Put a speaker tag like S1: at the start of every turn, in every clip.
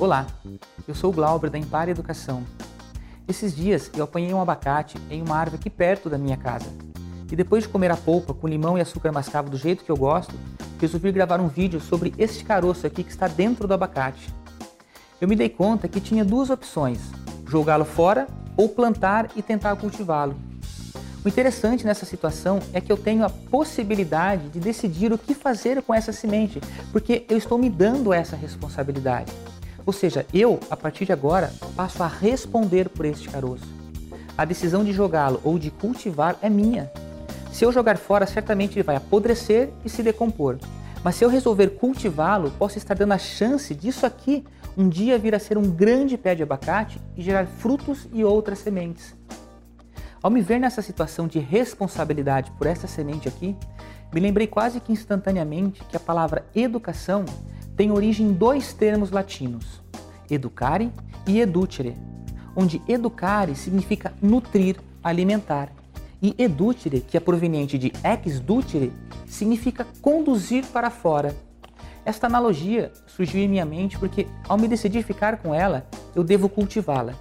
S1: Olá, eu sou o Glauber da Impar Educação. Esses dias eu apanhei um abacate em uma árvore aqui perto da minha casa. E depois de comer a polpa com limão e açúcar mascavo do jeito que eu gosto, resolvi gravar um vídeo sobre este caroço aqui que está dentro do abacate. Eu me dei conta que tinha duas opções: jogá-lo fora ou plantar e tentar cultivá-lo. O interessante nessa situação é que eu tenho a possibilidade de decidir o que fazer com essa semente, porque eu estou me dando essa responsabilidade. Ou seja, eu, a partir de agora, passo a responder por este caroço. A decisão de jogá-lo ou de cultivar é minha. Se eu jogar fora, certamente ele vai apodrecer e se decompor. Mas se eu resolver cultivá-lo, posso estar dando a chance disso aqui um dia vir a ser um grande pé de abacate e gerar frutos e outras sementes. Ao me ver nessa situação de responsabilidade por essa semente aqui, me lembrei quase que instantaneamente que a palavra educação tem origem em dois termos latinos, educare e educere, onde educare significa nutrir, alimentar, e educere, que é proveniente de ex ducere, significa conduzir para fora. Esta analogia surgiu em minha mente porque, ao me decidir ficar com ela, eu devo cultivá-la.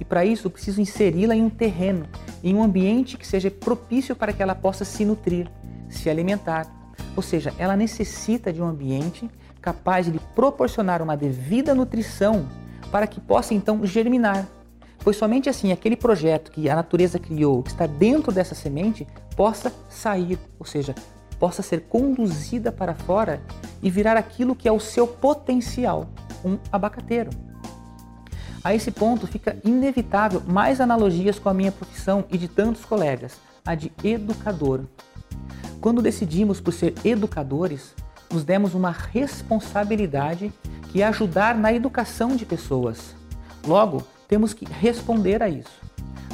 S1: E para isso, preciso inseri-la em um terreno, em um ambiente que seja propício para que ela possa se nutrir, se alimentar. Ou seja, ela necessita de um ambiente capaz de lhe proporcionar uma devida nutrição para que possa então germinar. Pois somente assim aquele projeto que a natureza criou, que está dentro dessa semente, possa sair, ou seja, possa ser conduzida para fora e virar aquilo que é o seu potencial, um abacateiro. A esse ponto fica inevitável mais analogias com a minha profissão e de tantos colegas, a de educador. Quando decidimos por ser educadores, nos demos uma responsabilidade que é ajudar na educação de pessoas. Logo, temos que responder a isso.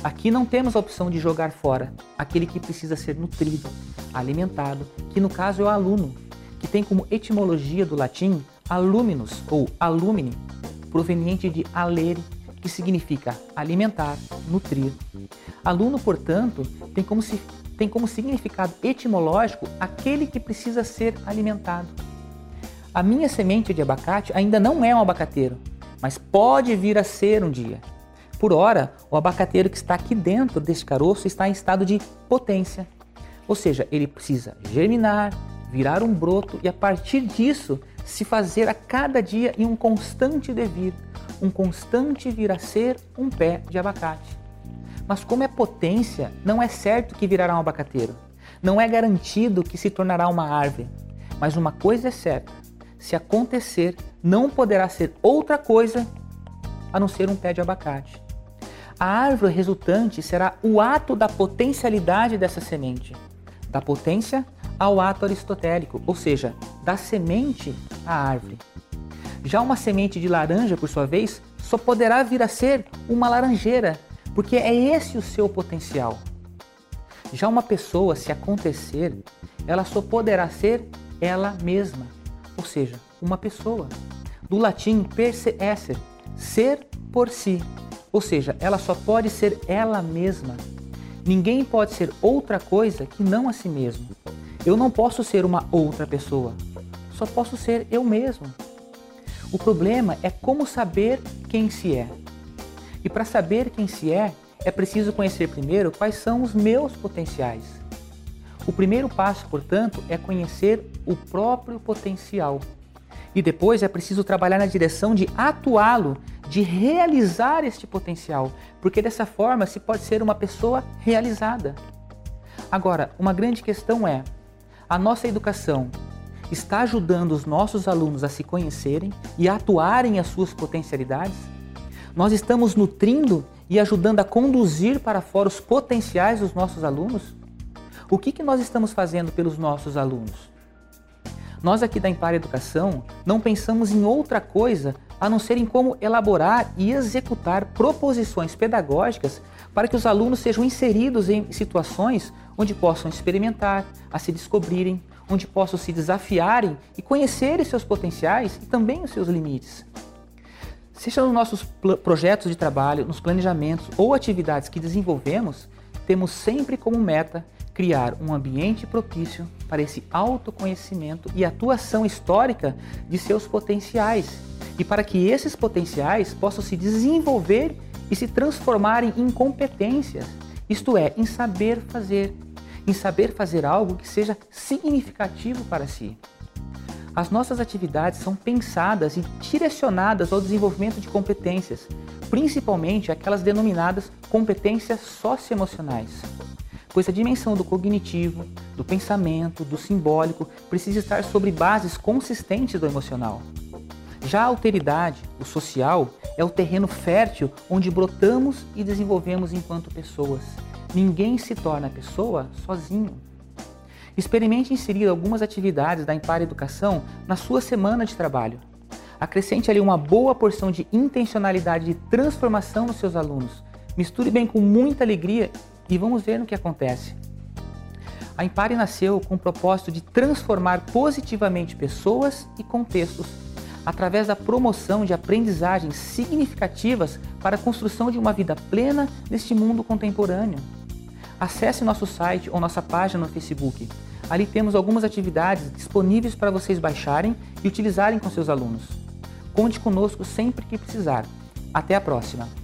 S1: Aqui não temos a opção de jogar fora aquele que precisa ser nutrido, alimentado, que no caso é o aluno, que tem como etimologia do latim aluminus ou alumine, proveniente de alere, que significa alimentar, nutrir. Aluno, portanto, tem como se tem como significado etimológico aquele que precisa ser alimentado. A minha semente de abacate ainda não é um abacateiro, mas pode vir a ser um dia. Por ora, o abacateiro que está aqui dentro deste caroço está em estado de potência, ou seja, ele precisa germinar, virar um broto e a partir disso se fazer a cada dia em um constante devir, um constante vir a ser um pé de abacate. Mas como é potência, não é certo que virará um abacateiro. Não é garantido que se tornará uma árvore. Mas uma coisa é certa: se acontecer, não poderá ser outra coisa a não ser um pé de abacate. A árvore resultante será o ato da potencialidade dessa semente, da potência ao ato aristotélico, ou seja, da semente à árvore. Já uma semente de laranja, por sua vez, só poderá vir a ser uma laranjeira porque é esse o seu potencial. Já uma pessoa, se acontecer, ela só poderá ser ela mesma, ou seja, uma pessoa. Do latim per se esser, ser por si, ou seja, ela só pode ser ela mesma. Ninguém pode ser outra coisa que não a si mesmo. Eu não posso ser uma outra pessoa, só posso ser eu mesmo. O problema é como saber quem se é. E para saber quem se é, é preciso conhecer primeiro quais são os meus potenciais. O primeiro passo, portanto, é conhecer o próprio potencial. E depois é preciso trabalhar na direção de atuá-lo, de realizar este potencial, porque dessa forma se pode ser uma pessoa realizada. Agora, uma grande questão é: a nossa educação está ajudando os nossos alunos a se conhecerem e a atuarem as suas potencialidades? Nós estamos nutrindo e ajudando a conduzir para fora os potenciais dos nossos alunos? O que, que nós estamos fazendo pelos nossos alunos? Nós aqui da Impar Educação não pensamos em outra coisa a não ser em como elaborar e executar proposições pedagógicas para que os alunos sejam inseridos em situações onde possam experimentar, a se descobrirem, onde possam se desafiarem e conhecerem seus potenciais e também os seus limites. Seja nos nossos projetos de trabalho, nos planejamentos ou atividades que desenvolvemos, temos sempre como meta criar um ambiente propício para esse autoconhecimento e atuação histórica de seus potenciais e para que esses potenciais possam se desenvolver e se transformarem em competências, isto é, em saber fazer, em saber fazer algo que seja significativo para si. As nossas atividades são pensadas e direcionadas ao desenvolvimento de competências, principalmente aquelas denominadas competências socioemocionais pois a dimensão do cognitivo, do pensamento, do simbólico precisa estar sobre bases consistentes do emocional. Já a alteridade, o social, é o terreno fértil onde brotamos e desenvolvemos enquanto pessoas. Ninguém se torna pessoa sozinho. Experimente inserir algumas atividades da Impar Educação na sua semana de trabalho. Acrescente ali uma boa porção de intencionalidade de transformação nos seus alunos. Misture bem com muita alegria e vamos ver no que acontece. A Impare nasceu com o propósito de transformar positivamente pessoas e contextos através da promoção de aprendizagens significativas para a construção de uma vida plena neste mundo contemporâneo. Acesse nosso site ou nossa página no Facebook. Ali temos algumas atividades disponíveis para vocês baixarem e utilizarem com seus alunos. Conte conosco sempre que precisar. Até a próxima!